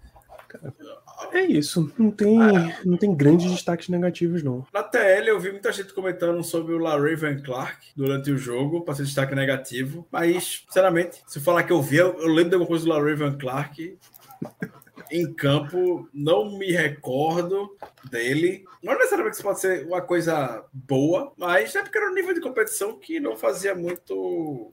Speaker 3: é isso, não tem, ah, não tem grandes destaques negativos, não.
Speaker 4: Na TL eu vi muita gente comentando sobre o LaRaven Clark durante o jogo, para ser destaque negativo, mas, sinceramente, se falar que eu vi, eu, lembro de alguma coisa do LaRaven Clark em campo, não me recordo dele. Não necessariamente isso pode ser uma coisa boa, mas é porque era um nível de competição que não fazia muito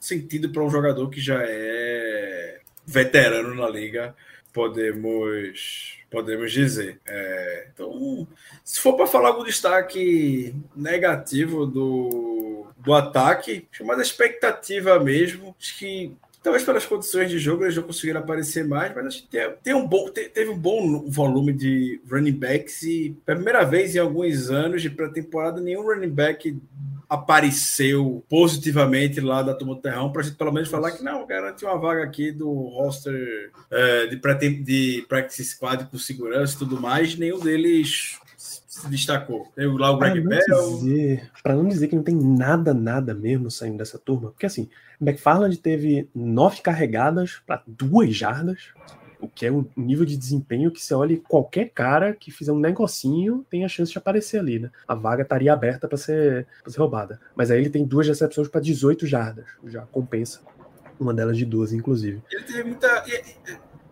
Speaker 4: sentido para um jogador que já é veterano na liga podemos podemos dizer. É, então, se for para falar algum destaque negativo do, do ataque, mais a expectativa mesmo, acho que Talvez pelas condições de jogo eles não conseguiram aparecer mais, mas acho que tem, tem um bom, tem, teve um bom volume de running backs e pela primeira vez em alguns anos de pré-temporada nenhum running back apareceu positivamente lá da turma do Terrão para gente pelo menos falar que não, garante uma vaga aqui do roster é, de, pré de practice squad com segurança e tudo mais, nenhum deles se destacou. Tem lá o Greg
Speaker 3: Bell. Para não dizer que não tem nada, nada mesmo saindo dessa turma, porque assim, McFarland teve nove carregadas para duas jardas, o que é um nível de desempenho que você olha qualquer cara que fizer um negocinho tem a chance de aparecer ali, né? A vaga estaria aberta para ser, ser roubada. Mas aí ele tem duas recepções para 18 jardas, já compensa. Uma delas de 12, inclusive.
Speaker 4: Ele teve muita.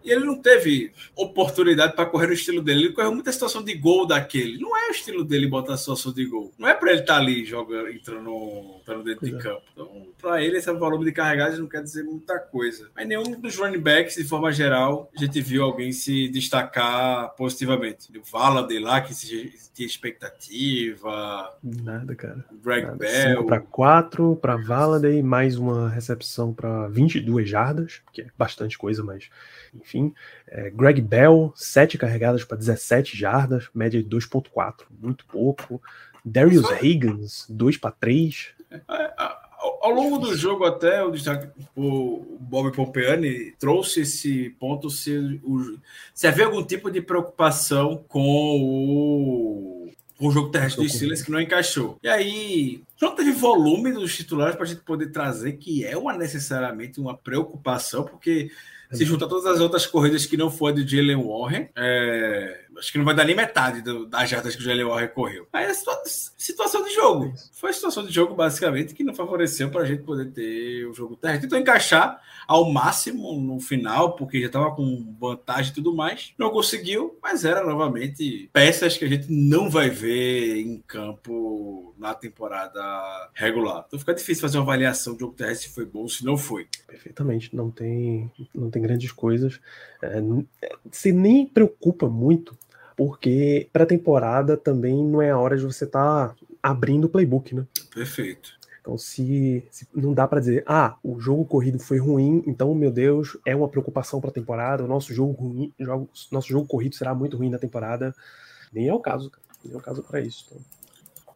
Speaker 4: E ele não teve oportunidade para correr no estilo dele. Ele correu muita situação de gol daquele. Não é o estilo dele botar situação de gol. Não é para ele estar tá ali jogando, entrando, entrando dentro de é. campo. Então, para ele, esse volume de carregadas não quer dizer muita coisa. Mas nenhum dos running backs, de forma geral, a gente viu alguém se destacar positivamente. O Valaday lá, que tinha expectativa.
Speaker 3: Nada, cara.
Speaker 4: Greg Nada. Bell.
Speaker 3: Para quatro, para Valaday, mais uma recepção para 22 jardas, que é bastante coisa, mas enfim. É, Greg Bell, 7 carregadas para 17 jardas, média de 2,4, muito pouco. Darius Higgins, 2 para 3.
Speaker 4: É, ao longo do jogo, até o, o Bob Pompeani trouxe esse ponto se, o, se havia algum tipo de preocupação com o, o jogo terrestre dos Steelers que não encaixou. E aí, não teve volume dos titulares para a gente poder trazer, que é uma necessariamente uma preocupação, porque se juntar todas as outras corridas que não foi de Jalen Warren, é, acho que não vai dar nem metade do, das jardas que o Jalen Warren correu. Aí é situação de jogo. Foi a situação de jogo, basicamente, que não favoreceu para a gente poder ter o jogo terrestre. Tentou encaixar ao máximo no final, porque já estava com vantagem e tudo mais. Não conseguiu, mas era novamente peças que a gente não vai ver em campo na temporada regular. Então fica difícil fazer uma avaliação do jogo terrestre se foi bom ou se não foi.
Speaker 3: Perfeitamente, não tem, não tem grandes coisas. É, você nem preocupa muito porque pré-temporada também não é a hora de você estar tá abrindo o playbook, né?
Speaker 4: Perfeito.
Speaker 3: Então, se, se não dá para dizer, ah, o jogo corrido foi ruim, então, meu Deus, é uma preocupação para a temporada, o nosso jogo, ruim, jogo, nosso jogo corrido será muito ruim na temporada. Nem é o caso, cara. Nem é o caso para isso. Então,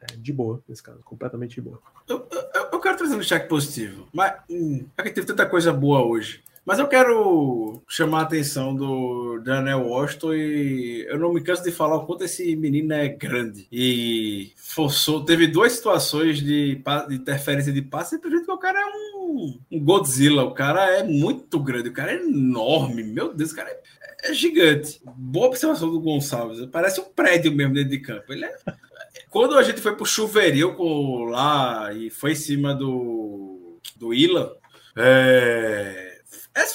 Speaker 3: é de boa, nesse caso, completamente de boa.
Speaker 4: Eu, eu, eu quero trazer um cheque positivo, mas hum, é que teve tanta coisa boa hoje. Mas eu quero chamar a atenção do Daniel Washington e eu não me canso de falar o quanto esse menino é grande. E forçou, teve duas situações de, de interferência de passe e que o cara é um, um, Godzilla. O cara é muito grande, o cara é enorme. Meu Deus, o cara é, é gigante. Boa observação do Gonçalves. Parece um prédio mesmo dentro de campo. Ele é. Quando a gente foi pro chuverio lá e foi em cima do, do Ila, é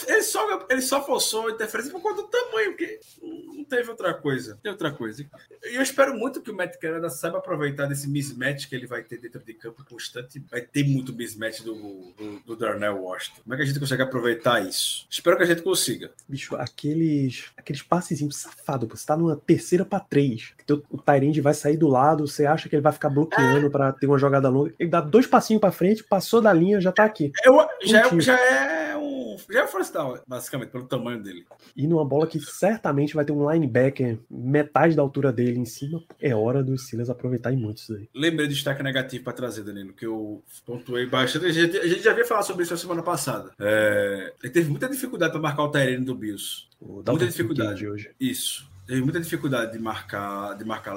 Speaker 4: ele só, ele só forçou a interferência por conta do tamanho, porque não teve outra coisa. Tem outra coisa. E eu espero muito que o Matt Canada saiba aproveitar desse mismatch que ele vai ter dentro de campo constante. Vai ter muito mismatch do, do, do Darnell Washington. Como é que a gente consegue aproveitar isso? Espero que a gente consiga.
Speaker 3: Bicho, aqueles, aqueles passezinhos safados. Você tá numa terceira para três. O Tyrande vai sair do lado, você acha que ele vai ficar bloqueando é. para ter uma jogada longa. Ele dá dois passinhos para frente, passou da linha, já tá aqui.
Speaker 4: Eu, já, é, já é um já é down, basicamente, pelo tamanho dele.
Speaker 3: E numa bola que certamente vai ter um linebacker metade da altura dele em cima, é hora dos Steelers aproveitar em muito isso aí.
Speaker 4: Lembrei do destaque negativo para trazer, Danilo, que eu pontuei bastante. A gente, a gente já havia falado sobre isso na semana passada. É, ele teve muita dificuldade para marcar o terreno do Bills. Muita dificuldade. Hoje. Isso teve muita dificuldade de marcar de marcar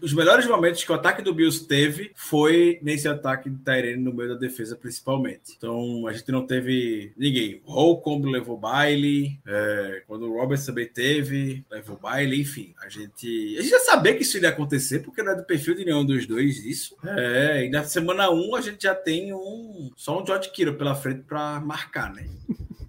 Speaker 4: Os melhores momentos que o ataque do Bills teve foi nesse ataque de Tyrene no meio da defesa, principalmente. Então a gente não teve ninguém. O Holcomb levou baile, é, quando o Roberts também teve, levou baile, enfim. A gente, a gente já sabia que isso iria acontecer, porque não é do perfil de nenhum dos dois isso. É, e na semana 1 um, a gente já tem um só um George Kiro pela frente para marcar, né?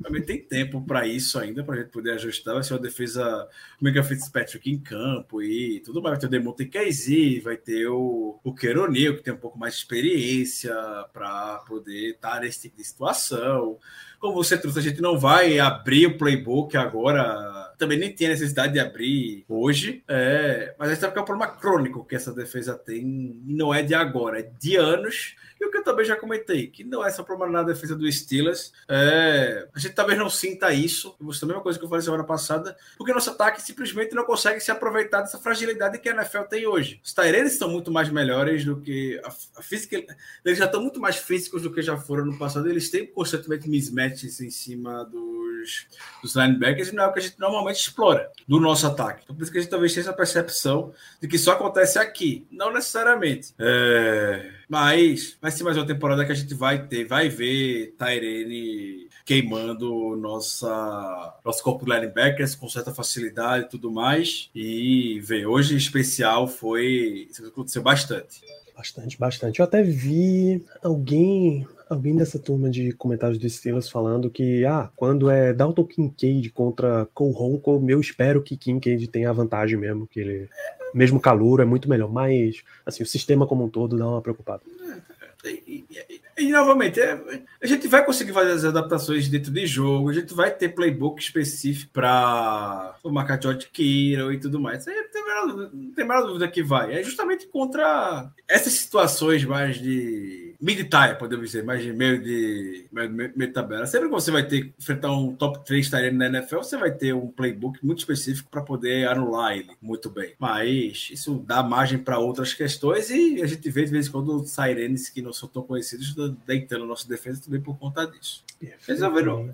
Speaker 4: Também tem tempo para isso ainda, para a gente poder ajustar. Vai ser uma defesa Mega Fitzpatrick em campo e tudo mais. Vai ter o Demonte Casey, vai ter o, o Queronil, que tem um pouco mais de experiência para poder estar nesse tipo de situação. Como você trouxe, a gente não vai abrir o playbook agora também nem tinha necessidade de abrir hoje. É, mas a gente é um problema crônico que essa defesa tem, e não é de agora, é de anos. E o que eu também já comentei, que não é só problema na defesa do Steelers. É, a gente talvez não sinta isso. Isso é a mesma coisa que eu falei semana passada, porque nosso ataque simplesmente não consegue se aproveitar dessa fragilidade que a NFL tem hoje. Os Tyrenes estão muito mais melhores do que a, a física. Eles já estão muito mais físicos do que já foram no passado. Eles têm constantemente mismatches em cima dos, dos linebackers e não é o que a gente normalmente explora do nosso ataque. Então, por isso que a gente talvez tenha essa percepção de que só acontece aqui. Não necessariamente. É, mas vai ser mais uma temporada que a gente vai ter, vai ver Tyrene queimando nossa, nosso corpo de linebackers com certa facilidade e tudo mais. E ver, hoje em especial foi. Isso aconteceu bastante.
Speaker 3: Bastante, bastante. Eu até vi alguém alguém dessa turma de comentários do Steelers falando que, ah, quando é Dalton Kincaid contra Cole eu espero que Kincaid tenha a vantagem mesmo, que ele, mesmo calor, é muito melhor. Mas, assim, o sistema como um todo dá uma preocupada.
Speaker 4: E, e, e, novamente, é, a gente vai conseguir fazer as adaptações dentro de jogo, a gente vai ter playbook específico para marcar George Kittle e tudo mais. Aí, tem menor, não tem menor dúvida que vai. É justamente contra essas situações mais de mid-tier, podemos dizer, mais de meio de meio, meio, meio tabela. Sempre que você vai ter que enfrentar um top 3 Tyrene na NFL, você vai ter um playbook muito específico para poder anular ele muito bem. Mas isso dá margem para outras questões e a gente vê de vez em quando Sirenes que não são tão conhecidos deitando nossa defesa também por conta disso. Resolveram.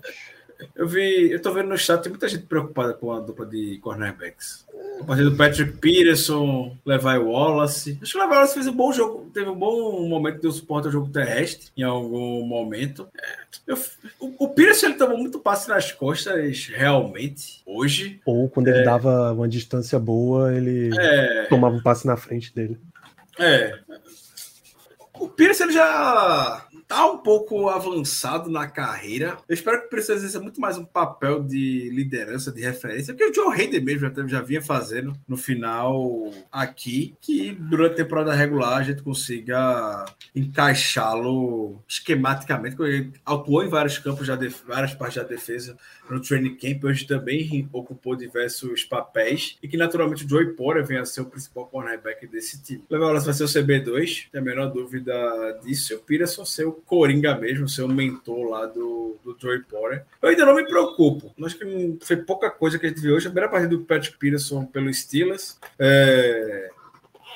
Speaker 4: Eu vi, eu tô vendo no chat, tem muita gente preocupada com a dupla de cornerbacks. A partir do Patrick Peterson, Levi Wallace. Acho que o Levi Wallace fez um bom jogo, teve um bom momento de suporte ao jogo terrestre em algum momento. É, eu, o, o Peterson ele tomou muito passe nas costas, realmente, hoje.
Speaker 3: Ou quando ele é, dava uma distância boa, ele é, tomava um passe na frente dele.
Speaker 4: É. O Peterson ele já tá um pouco avançado na carreira. Eu espero que o Prince exerça muito mais um papel de liderança, de referência, porque o John Hayden mesmo já, já vinha fazendo no final aqui, que durante a temporada regular a gente consiga encaixá-lo esquematicamente, porque ele atuou em vários campos, já várias partes da defesa no training camp, hoje também ocupou diversos papéis, e que naturalmente o Joey Porter vem a ser o principal cornerback desse time. O Level vai ser o CB2, tem a menor dúvida disso, e o Peterson ser o Coringa mesmo, ser o mentor lá do, do Joey Porter. Eu ainda não me preocupo. Acho que foi pouca coisa que a gente viu hoje. A primeira partida do Patrick Peterson pelo Steelers. É,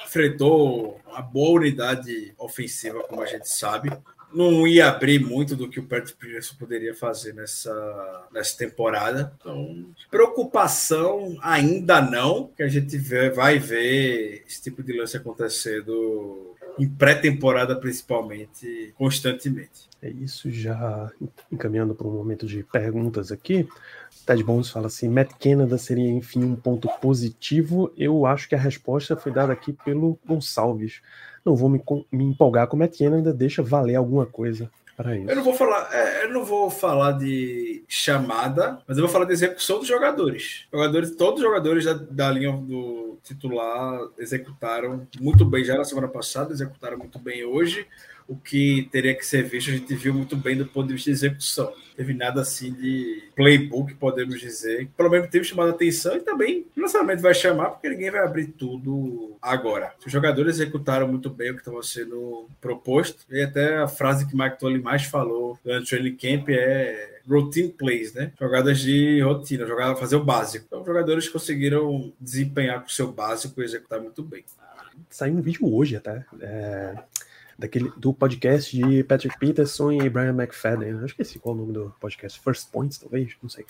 Speaker 4: enfrentou uma boa unidade ofensiva, como a gente sabe não ia abrir muito do que o Patrick Peterson poderia fazer nessa, nessa temporada. Então, preocupação ainda não, que a gente vê, vai ver esse tipo de lance acontecendo em pré-temporada, principalmente, constantemente.
Speaker 3: É isso, já encaminhando para um momento de perguntas aqui. Ted Bones fala assim: Matt Canada seria, enfim, um ponto positivo. Eu acho que a resposta foi dada aqui pelo Gonçalves. Não vou me, me empolgar com o Matt Canada, deixa valer alguma coisa para isso.
Speaker 4: Eu não vou falar, é, eu não vou falar de chamada, mas eu vou falar de execução dos jogadores. Jogadores, todos os jogadores da, da linha do titular executaram muito bem já na semana passada, executaram muito bem hoje o que teria que ser visto, a gente viu muito bem do ponto de vista de execução. Não teve nada assim de playbook, podemos dizer. Pelo menos teve chamado a atenção e também necessariamente vai chamar, porque ninguém vai abrir tudo agora. Os jogadores executaram muito bem o que estava sendo proposto. E até a frase que Mike Tolley mais falou durante o training camp é routine plays, né? Jogadas de rotina, jogada fazer o básico. Então, jogadores conseguiram desempenhar com o seu básico e executar muito bem.
Speaker 3: Saiu um vídeo hoje até. É daquele, do podcast de Patrick Peterson e Brian McFadden. Que esse qual é o nome do podcast, First Points, talvez, não sei.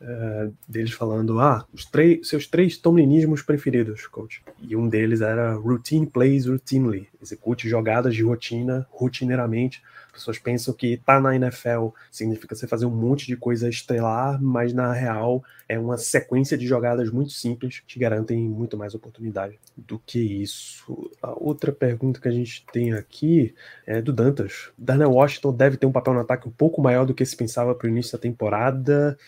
Speaker 3: Uh, deles falando, ah, os três, seus três tomlinismos preferidos, coach. E um deles era routine plays routinely. Execute jogadas de rotina, rotineiramente pessoas pensam que tá na NFL significa você fazer um monte de coisa estrelar, mas na real é uma sequência de jogadas muito simples que garantem muito mais oportunidade do que isso. A outra pergunta que a gente tem aqui é do Dantas. Darnell Washington deve ter um papel no ataque um pouco maior do que se pensava para o início da temporada.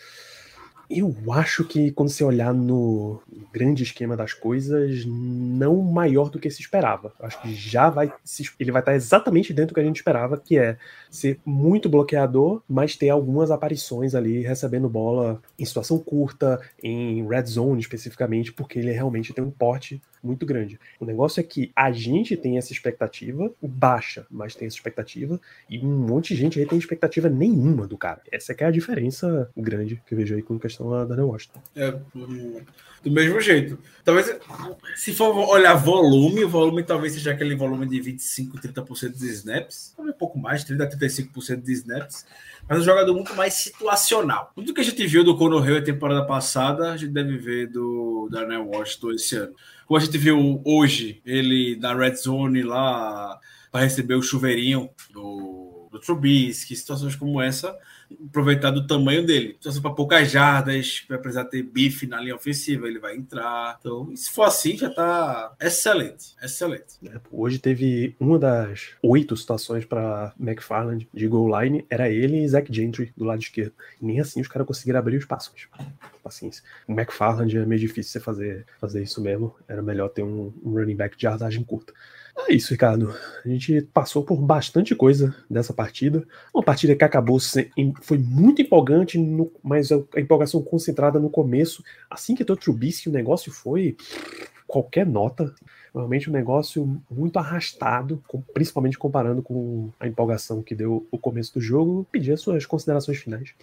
Speaker 3: Eu acho que quando você olhar no grande esquema das coisas, não maior do que se esperava. Eu acho que já vai. Ele vai estar exatamente dentro do que a gente esperava, que é ser muito bloqueador, mas ter algumas aparições ali recebendo bola em situação curta, em red zone especificamente, porque ele realmente tem um porte muito grande. O negócio é que a gente tem essa expectativa baixa, mas tem essa expectativa, e um monte de gente aí tem expectativa nenhuma do cara. Essa é, é a diferença grande que eu vejo aí com questão da Daniel Washington.
Speaker 4: É, do mesmo jeito. Talvez, se for olhar volume, o volume talvez seja aquele volume de 25, 30% de snaps, talvez um pouco mais, 30, 35% de snaps, mas um jogador muito mais situacional. Tudo que a gente viu do Conor Hill a temporada passada, a gente deve ver do Daniel Washington esse ano. Como a gente viu hoje, ele na red zone lá para receber o chuveirinho do, do Trubisky, situações como essa, aproveitar do tamanho dele. Situação para poucas jardas, vai precisar ter bife na linha ofensiva, ele vai entrar. Então, se for assim, já está excelente, excelente.
Speaker 3: É, hoje teve uma das oito situações para McFarland de goal line, era ele e Zach Gentry do lado esquerdo. Nem assim os caras conseguiram abrir os passos paciência. O McFarland é meio difícil você fazer, fazer isso mesmo. Era melhor ter um, um running back de ardagem curta. É isso, Ricardo. A gente passou por bastante coisa dessa partida. Uma partida que acabou sem, foi muito empolgante, no, mas a, empolgação concentrada no começo. Assim que entrou Trubisky, o negócio foi qualquer nota. Realmente um negócio muito arrastado, principalmente comparando com a empolgação que deu o começo do jogo. Pedir as suas considerações finais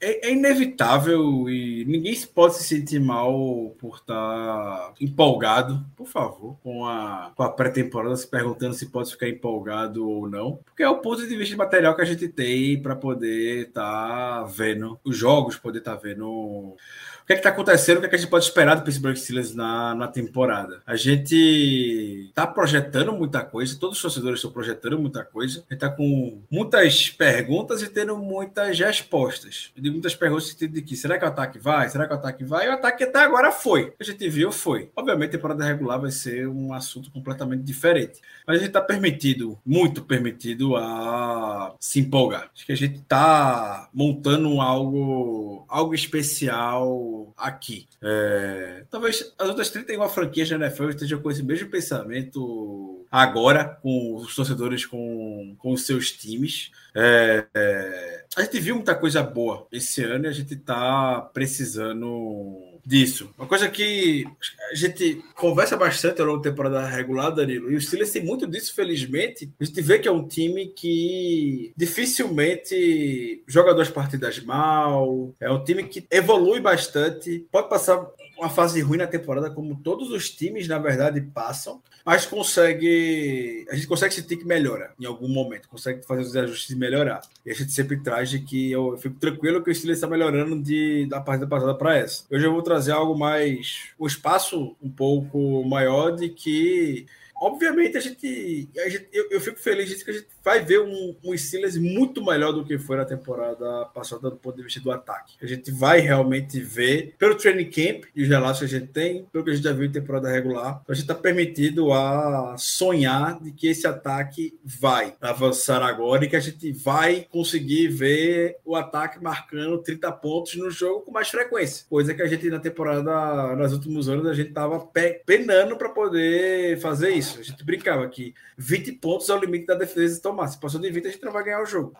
Speaker 4: é, é, inevitável e ninguém pode se sentir mal por estar tá empolgado, por favor, com a, a pré-temporada, se perguntando se pode ficar empolgado ou não, porque é o ponto de vista de material que a gente tem para poder estar tá vendo os jogos, poder estar tá vendo o que é está acontecendo, o que, é que a gente pode esperar do Pittsburgh Steelers na, na temporada. A gente está projetando muita coisa, todos os torcedores estão projetando muita coisa. A gente está com muitas perguntas e tendo muitas respostas. Eu digo muitas perguntas sentido de que será que o ataque vai? Será que o ataque vai? E o ataque até agora foi. Que a gente viu foi. Obviamente, a temporada regular vai ser um assunto completamente diferente. Mas a gente está permitido, muito permitido, a se empolgar. Acho que a gente está montando algo, algo especial aqui. É, talvez as outras 31 franquias da NFL estejam com esse mesmo pensamento agora, com os torcedores com, com os seus times. É, é, a gente viu muita coisa boa esse ano e a gente está precisando disso. Uma coisa que a gente conversa bastante ao longo da temporada regular, Danilo, e o Steelers tem muito disso, felizmente. A gente vê que é um time que dificilmente joga duas partidas mal, é um time que evolui bastante, pode passar uma fase ruim na temporada, como todos os times, na verdade, passam, mas consegue. A gente consegue sentir que melhora em algum momento, consegue fazer os ajustes e melhorar. E a gente sempre traz de que eu fico tranquilo que o Steelers está melhorando de, da partida passada para essa. Hoje eu vou trazer algo mais. um espaço um pouco maior de que obviamente a gente, a gente eu, eu, fico feliz de que a gente vai ver um, um Steelers muito melhor do que foi na temporada passada do ponto de vista do ataque. A gente vai realmente ver pelo training camp e os relatos que a gente tem, pelo que a gente já viu em temporada regular, a gente está permitido a sonhar de que esse ataque vai avançar agora e que a gente vai conseguir ver o ataque marcando 30 pontos no jogo com mais frequência, coisa que a gente na temporada, nos últimos anos, a gente estava penando para poder fazer isso isso. A gente brincava que 20 pontos é o limite da defesa tomar. Se passou de 20, a gente não vai ganhar o jogo.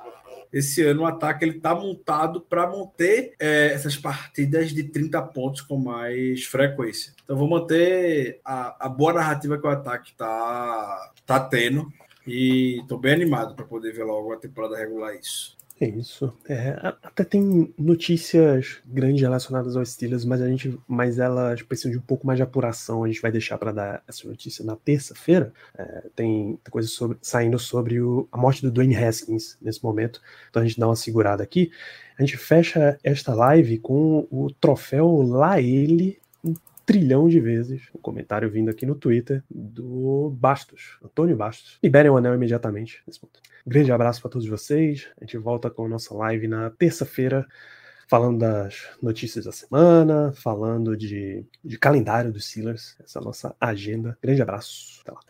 Speaker 4: Esse ano o ataque ele está montado para manter é, essas partidas de 30 pontos com mais frequência. Então vou manter a, a boa narrativa que o ataque está tá tendo. E estou bem animado para poder ver logo a temporada regular isso.
Speaker 3: É isso. É, até tem notícias grandes relacionadas aos Steelers, mas a gente, mas elas precisam de um pouco mais de apuração. A gente vai deixar para dar essa notícia na terça-feira. É, tem coisa sobre, saindo sobre o, a morte do Dwayne Haskins nesse momento. Então a gente dá uma segurada aqui. A gente fecha esta live com o troféu lá ele trilhão de vezes um comentário vindo aqui no Twitter do Bastos, Antônio Bastos. Liberem o anel imediatamente nesse ponto. Grande abraço para todos vocês. A gente volta com a nossa live na terça-feira, falando das notícias da semana, falando de, de calendário dos Steelers, essa é nossa agenda. Grande abraço. Até lá.